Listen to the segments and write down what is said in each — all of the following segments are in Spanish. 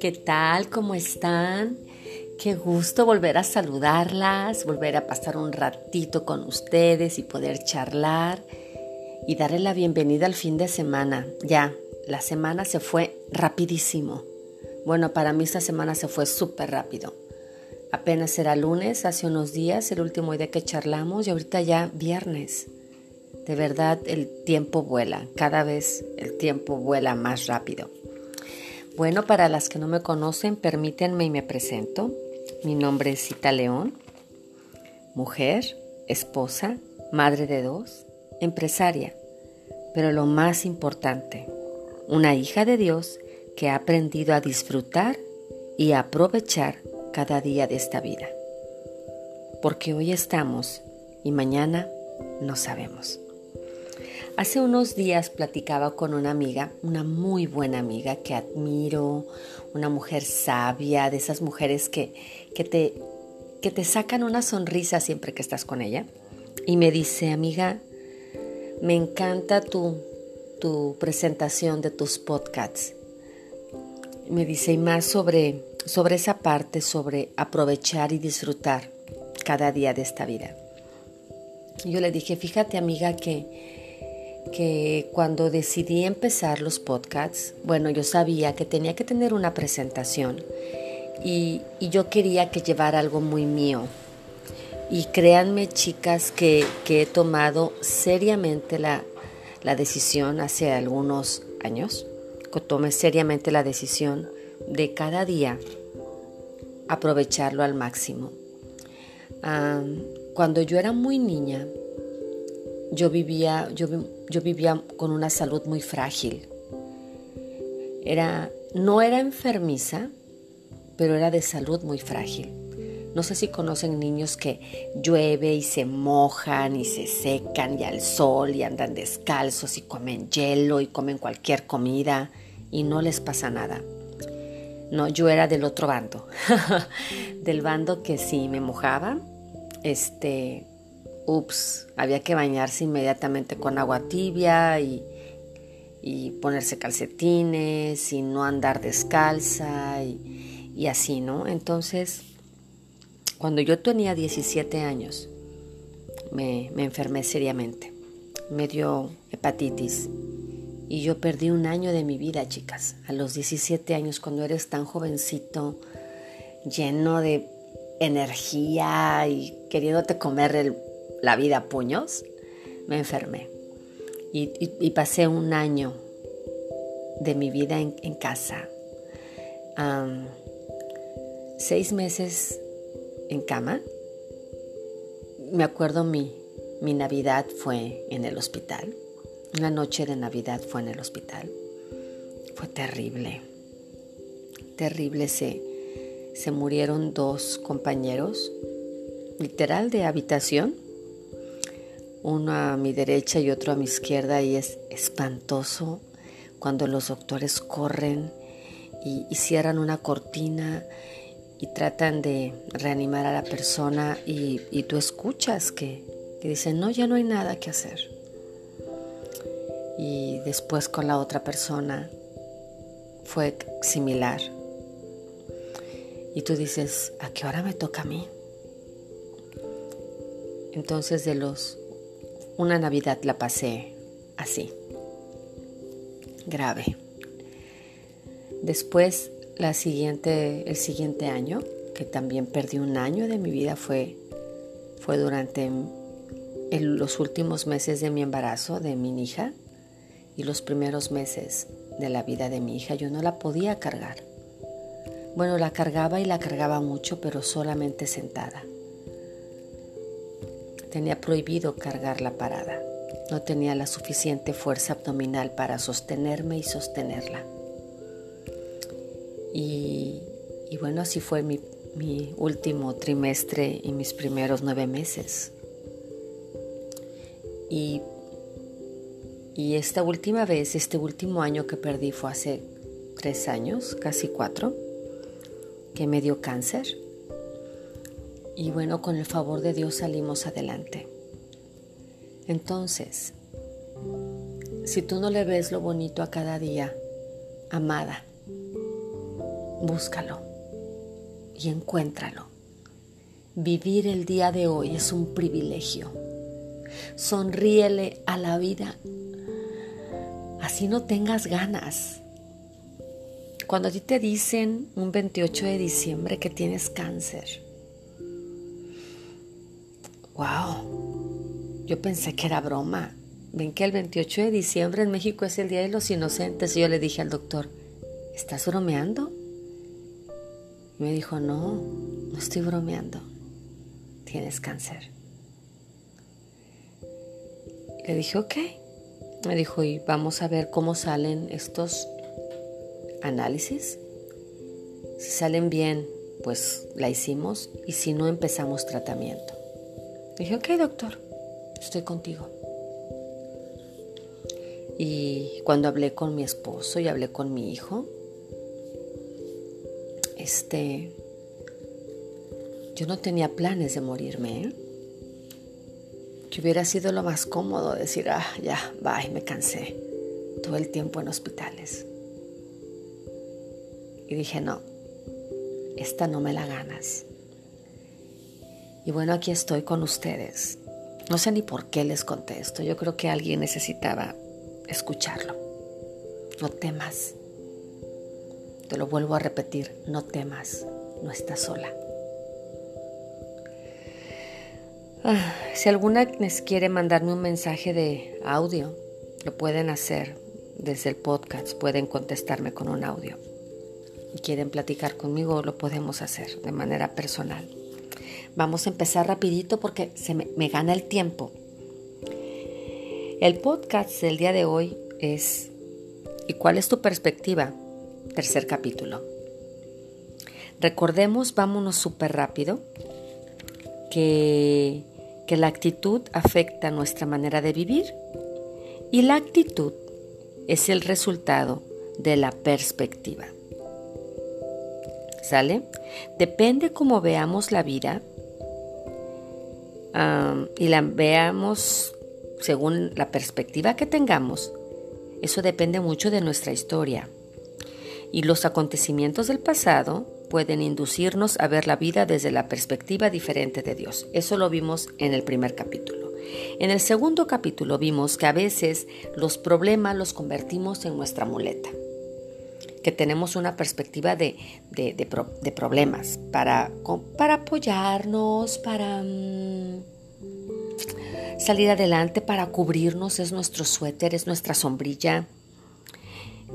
¿Qué tal? ¿Cómo están? Qué gusto volver a saludarlas, volver a pasar un ratito con ustedes y poder charlar y darle la bienvenida al fin de semana. Ya, la semana se fue rapidísimo. Bueno, para mí esta semana se fue súper rápido. Apenas era lunes, hace unos días, el último día que charlamos y ahorita ya viernes. De verdad el tiempo vuela, cada vez el tiempo vuela más rápido. Bueno, para las que no me conocen, permítanme y me presento. Mi nombre es Cita León, mujer, esposa, madre de dos, empresaria, pero lo más importante, una hija de Dios que ha aprendido a disfrutar y aprovechar cada día de esta vida. Porque hoy estamos y mañana no sabemos. Hace unos días platicaba con una amiga, una muy buena amiga que admiro, una mujer sabia, de esas mujeres que, que, te, que te sacan una sonrisa siempre que estás con ella. Y me dice, amiga, me encanta tu, tu presentación de tus podcasts. Me dice, y más sobre, sobre esa parte, sobre aprovechar y disfrutar cada día de esta vida. Yo le dije, fíjate amiga que que cuando decidí empezar los podcasts, bueno, yo sabía que tenía que tener una presentación y, yo quería que llevara algo muy mío. Y créanme, chicas, que, he tomado seriamente la, decisión hace algunos años, que tomé seriamente la decisión de cada día aprovecharlo al máximo. cuando yo era muy niña, yo vivía, yo, yo vivía con una salud muy frágil. Era, no era enfermiza, pero era de salud muy frágil. No sé si conocen niños que llueve y se mojan y se secan y al sol y andan descalzos y comen hielo y comen cualquier comida y no les pasa nada. No, yo era del otro bando, del bando que si me mojaba, este, ups, había que bañarse inmediatamente con agua tibia y, ponerse calcetines y no andar descalza y, así, ¿no? Entonces, cuando yo tenía 17 años, me, me enfermé seriamente. Me dio hepatitis y yo perdí un año de mi vida, chicas. A los 17 años, cuando eres tan jovencito, lleno de energía y queriéndote comer el la vida a puños, me enfermé. Y, pasé un año de mi vida en, casa. seis meses en cama. Me acuerdo mi, mi Navidad fue en el hospital. Una noche de Navidad fue en el hospital. Fue terrible. Terrible. Se, se murieron dos compañeros, literal de habitación uno a mi derecha y otro a mi izquierda y es espantoso cuando los doctores corren y, cierran una cortina y tratan de reanimar a la persona y, tú escuchas que, que dicen, no, ya no hay nada que hacer. Y después con la otra persona fue similar. Y tú dices, ¿a qué hora me toca a mí? Entonces de los una Navidad la pasé así, grave. Después, la siguiente, el siguiente año, que también perdí un año de mi vida, fue, fue durante los últimos meses de mi embarazo de mi hija y los primeros meses de la vida de mi hija. Yo no la podía cargar. Bueno, la cargaba y la cargaba mucho, pero solamente sentada. Tenía prohibido cargar la parada. No tenía la suficiente fuerza abdominal para sostenerme y sostenerla. Y, bueno, así fue mi, último trimestre y mis primeros nueve meses. Y, y esta última vez, este último año que perdí fue hace tres años, casi cuatro, que me dio cáncer y bueno, con el favor de Dios salimos adelante. Entonces, si tú no le ves lo bonito a cada día, amada, búscalo y encuéntralo. Vivir el día de hoy es un privilegio. Sonríele a la vida. Así no tengas ganas. Cuando a ti te dicen un 28 de diciembre que tienes cáncer, wow, yo pensé que era broma. Ven que el 28 de diciembre en México es el Día de los Inocentes y yo le dije al doctor, ¿estás bromeando? Y me dijo, no, no estoy bromeando, tienes cáncer. Le dije, ok. Me dijo, y vamos a ver cómo salen estos análisis. Si salen bien, pues la hicimos y si no, empezamos tratamiento. Dije, ok, doctor, estoy contigo. Y cuando hablé con mi esposo y hablé con mi hijo, este, yo no tenía planes de morirme. ¿eh? Que hubiera sido lo más cómodo decir, ah, ya, bye, me cansé. Todo el tiempo en hospitales. Y dije, no, esta no me la ganas. Y bueno, aquí estoy con ustedes. No sé ni por qué les contesto. Yo creo que alguien necesitaba escucharlo. No temas. Te lo vuelvo a repetir, no temas. No estás sola. Ah, si alguna les quiere mandarme un mensaje de audio, lo pueden hacer desde el podcast. Pueden contestarme con un audio. Y quieren platicar conmigo, lo podemos hacer de manera personal. Vamos a empezar rapidito porque se me, gana el tiempo. El podcast del día de hoy es ¿Y cuál es tu perspectiva? Tercer capítulo. Recordemos, vámonos súper rápido, que, que la actitud afecta nuestra manera de vivir y la actitud es el resultado de la perspectiva. ¿Sale? Depende cómo veamos la vida, y la veamos según la perspectiva que tengamos, eso depende mucho de nuestra historia. Y los acontecimientos del pasado pueden inducirnos a ver la vida desde la perspectiva diferente de Dios. Eso lo vimos en el primer capítulo. En el segundo capítulo vimos que a veces los problemas los convertimos en nuestra muleta que tenemos una perspectiva de, problemas para, para, apoyarnos, para mm, salir adelante, para cubrirnos, es nuestro suéter, es nuestra sombrilla.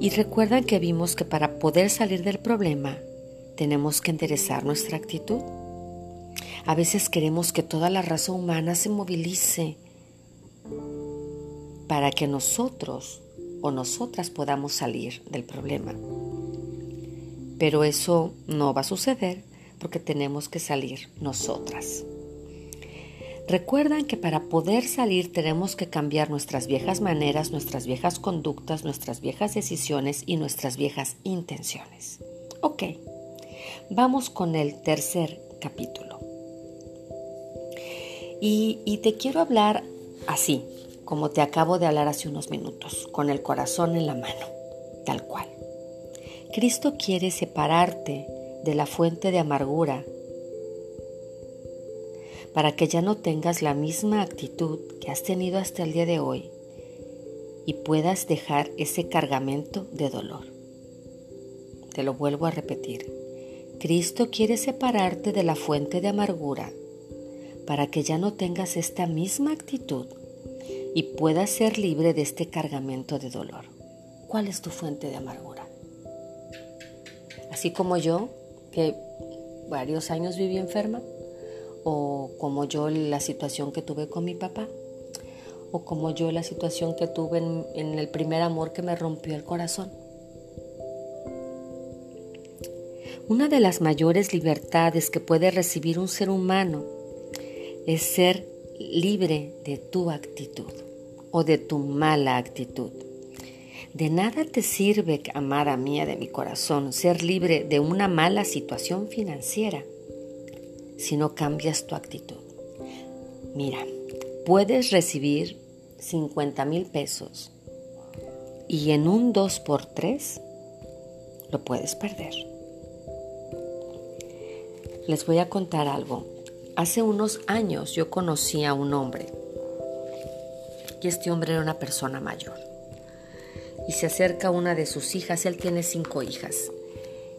Y recuerdan que vimos que para poder salir del problema tenemos que enderezar nuestra actitud. A veces queremos que toda la raza humana se movilice para que nosotros o nosotras podamos salir del problema. Pero eso no va a suceder porque tenemos que salir nosotras. Recuerdan que para poder salir tenemos que cambiar nuestras viejas maneras, nuestras viejas conductas, nuestras viejas decisiones y nuestras viejas intenciones. Ok, vamos con el tercer capítulo. Y, y te quiero hablar así, como te acabo de hablar hace unos minutos, con el corazón en la mano, tal cual. Cristo quiere separarte de la fuente de amargura para que ya no tengas la misma actitud que has tenido hasta el día de hoy y puedas dejar ese cargamento de dolor. Te lo vuelvo a repetir. Cristo quiere separarte de la fuente de amargura para que ya no tengas esta misma actitud y puedas ser libre de este cargamento de dolor. ¿Cuál es tu fuente de amargura? Así como yo, que varios años viví enferma, o como yo la situación que tuve con mi papá, o como yo la situación que tuve en, el primer amor que me rompió el corazón. Una de las mayores libertades que puede recibir un ser humano es ser libre de tu actitud o de tu mala actitud. De nada te sirve, amada mía de mi corazón, ser libre de una mala situación financiera si no cambias tu actitud. Mira, puedes recibir 50 mil pesos y en un 2 por 3 lo puedes perder. Les voy a contar algo. Hace unos años yo conocí a un hombre y este hombre era una persona mayor. Y se acerca a una de sus hijas, él tiene cinco hijas.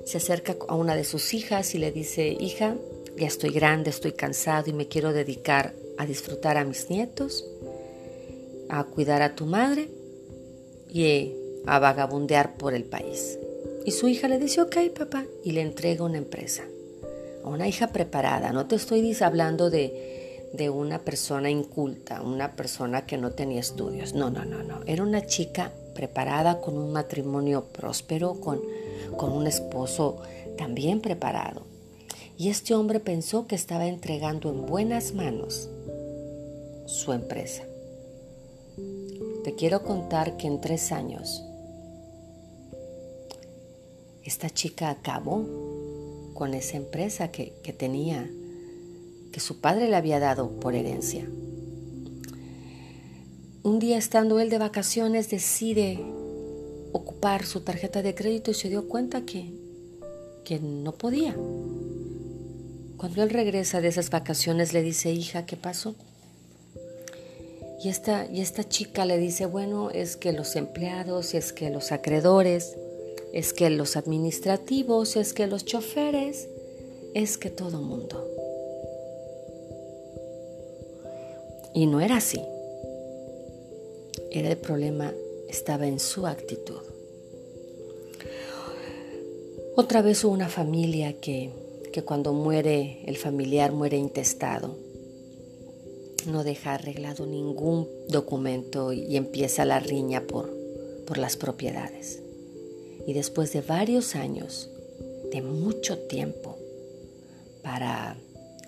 Se acerca a una de sus hijas y le dice, hija, ya estoy grande, estoy cansado y me quiero dedicar a disfrutar a mis nietos, a cuidar a tu madre y a vagabundear por el país. Y su hija le dice, ok papá, y le entrega una empresa. A una hija preparada, no te estoy hablando de, de una persona inculta, una persona que no tenía estudios. No, no, no, no. Era una chica preparada con un matrimonio próspero, con, con un esposo también preparado. Y este hombre pensó que estaba entregando en buenas manos su empresa. Te quiero contar que en tres años esta chica acabó con esa empresa que, que tenía, que su padre le había dado por herencia. Un día estando él de vacaciones decide ocupar su tarjeta de crédito y se dio cuenta que, que no podía. Cuando él regresa de esas vacaciones le dice, hija, ¿qué pasó? Y esta, y esta chica le dice, bueno, es que los empleados, es que los acreedores, es que los administrativos, es que los choferes, es que todo mundo. Y no era así. Era el problema, estaba en su actitud. Otra vez hubo una familia que, que cuando muere el familiar muere intestado. No deja arreglado ningún documento y empieza la riña por, por las propiedades. Y después de varios años, de mucho tiempo, para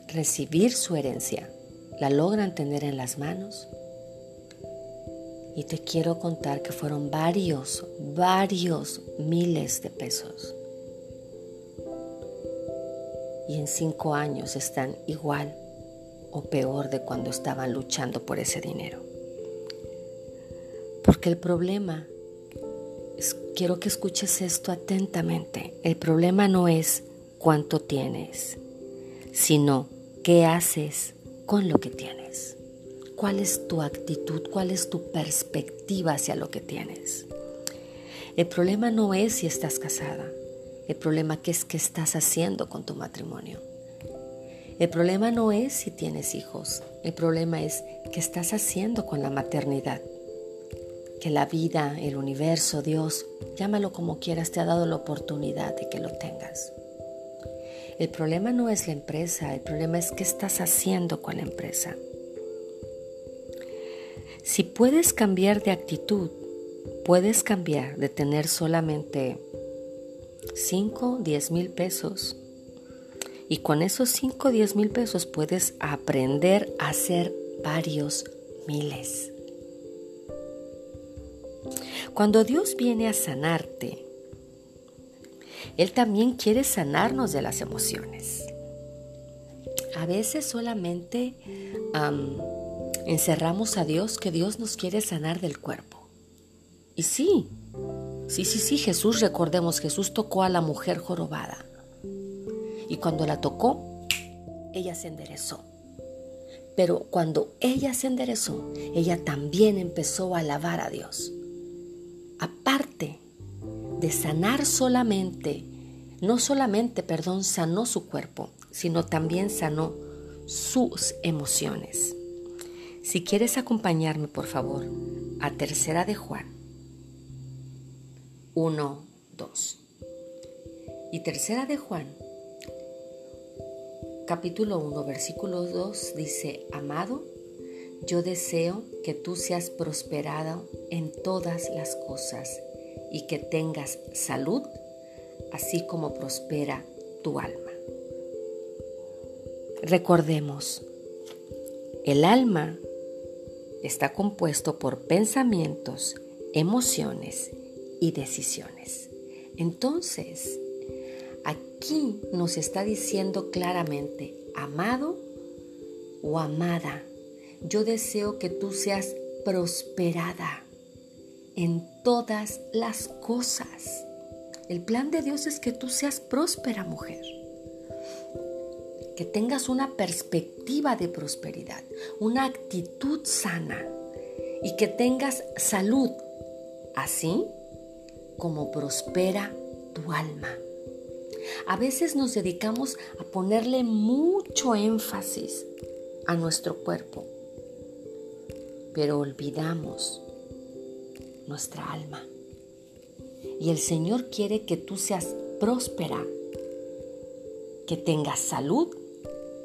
recibir su herencia, la logran tener en las manos y te quiero contar que fueron varios, varios miles de pesos. En cinco años están igual o peor de cuando estaban luchando por ese dinero. Porque el problema, quiero que escuches esto atentamente, el problema no es cuánto tienes, sino qué haces con lo que tienes cuál es tu actitud, cuál es tu perspectiva hacia lo que tienes. El problema no es si estás casada, el problema es qué estás haciendo con tu matrimonio. El problema no es si tienes hijos, el problema es qué estás haciendo con la maternidad. Que la vida, el universo, Dios, llámalo como quieras, te ha dado la oportunidad de que lo tengas. El problema no es la empresa, el problema es qué estás haciendo con la empresa. Si puedes cambiar de actitud, puedes cambiar de tener solamente 5, 10 mil pesos. Y con esos 5, 10 mil pesos puedes aprender a hacer varios miles. Cuando Dios viene a sanarte, Él también quiere sanarnos de las emociones. A veces solamente encerramos a Dios que Dios nos quiere sanar del cuerpo. Y sí, sí, sí, sí, Jesús, recordemos, Jesús tocó a la mujer jorobada. Y cuando la tocó, ella se enderezó. Pero cuando ella se enderezó, ella también empezó a alabar a Dios. Aparte de sanar solamente, no solamente, perdón, sanó su cuerpo, sino también sanó sus emociones. Si quieres acompañarme, por favor, a Tercera de Juan 1, 2. Y Tercera de Juan, capítulo 1, versículo 2 dice, Amado, yo deseo que tú seas prosperado en todas las cosas y que tengas salud, así como prospera tu alma. Recordemos, el alma está compuesto por pensamientos, emociones y decisiones. Entonces, aquí nos está diciendo claramente, amado o amada, yo deseo que tú seas prosperada en todas las cosas. El plan de Dios es que tú seas próspera mujer, que tengas una perspectiva de prosperidad, una actitud sana y que tengas salud, así como prospera tu alma. A veces nos dedicamos a ponerle mucho énfasis a nuestro cuerpo, pero olvidamos nuestra alma. Y el Señor quiere que tú seas próspera, que tengas salud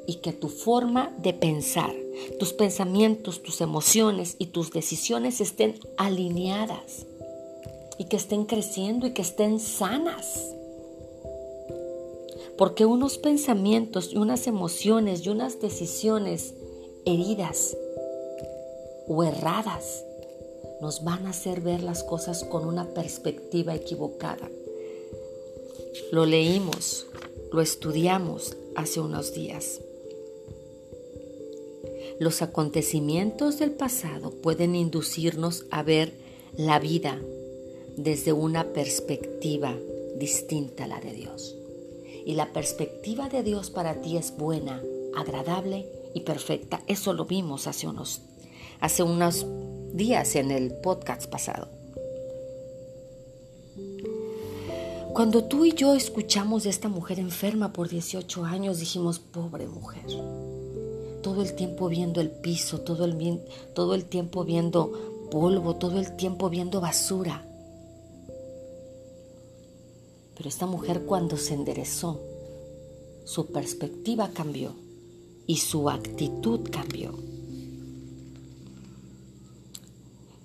y que tu forma de pensar, tus pensamientos, tus emociones y tus decisiones estén alineadas y que estén creciendo y que estén sanas. Porque unos pensamientos y unas emociones y unas decisiones heridas o erradas nos van a hacer ver las cosas con una perspectiva equivocada. Lo leímos, lo estudiamos hace unos días. Los acontecimientos del pasado pueden inducirnos a ver la vida desde una perspectiva distinta a la de Dios. Y la perspectiva de Dios para ti es buena, agradable y perfecta. Eso lo vimos hace unos, hace unos días en el podcast pasado. Cuando tú y yo escuchamos de esta mujer enferma por 18 años, dijimos, pobre mujer. Todo el tiempo viendo el piso, todo el, todo el tiempo viendo polvo, todo el tiempo viendo basura. Pero esta mujer cuando se enderezó, su perspectiva cambió y su actitud cambió.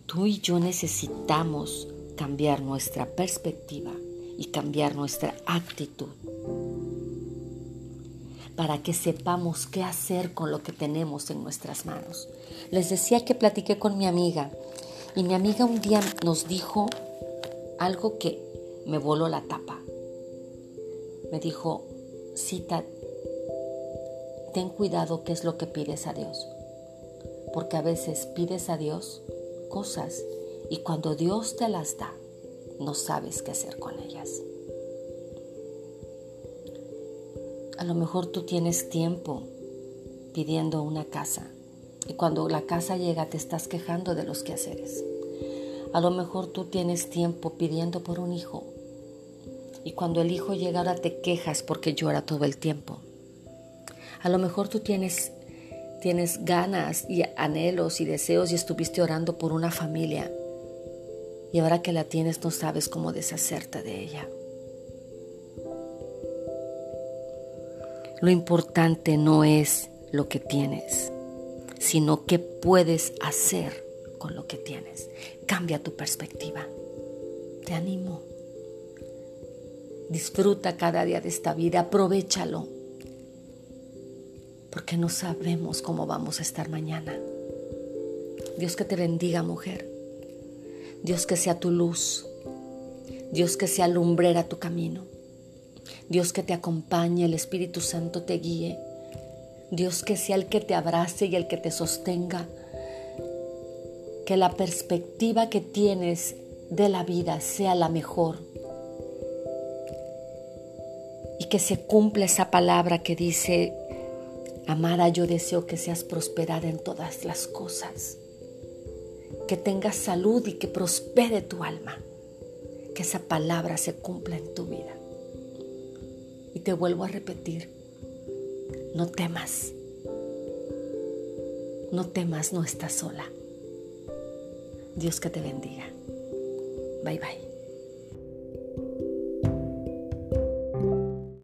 Tú y yo necesitamos cambiar nuestra perspectiva y cambiar nuestra actitud para que sepamos qué hacer con lo que tenemos en nuestras manos. Les decía que platiqué con mi amiga y mi amiga un día nos dijo algo que me voló la tapa. Me dijo, cita, ten cuidado qué es lo que pides a Dios, porque a veces pides a Dios cosas y cuando Dios te las da, no sabes qué hacer con ellas. A lo mejor tú tienes tiempo pidiendo una casa y cuando la casa llega te estás quejando de los quehaceres. A lo mejor tú tienes tiempo pidiendo por un hijo y cuando el hijo llega ahora te quejas porque llora todo el tiempo. A lo mejor tú tienes tienes ganas y anhelos y deseos y estuviste orando por una familia y ahora que la tienes no sabes cómo deshacerte de ella. Lo importante no es lo que tienes, sino qué puedes hacer con lo que tienes. Cambia tu perspectiva. Te animo. Disfruta cada día de esta vida, aprovechalo porque no sabemos cómo vamos a estar mañana. Dios que te bendiga, mujer. Dios que sea tu luz. Dios que sea lumbrera tu camino. Dios que te acompañe, el Espíritu Santo te guíe. Dios que sea el que te abrace y el que te sostenga. Que la perspectiva que tienes de la vida sea la mejor. Que se cumpla esa palabra que dice Amada, yo deseo que seas prosperada en todas las cosas, que tengas salud y que prospere tu alma, que esa palabra se cumpla en tu vida. Y te vuelvo a repetir, no temas, no temas, no estás sola. Dios que te bendiga. Bye bye.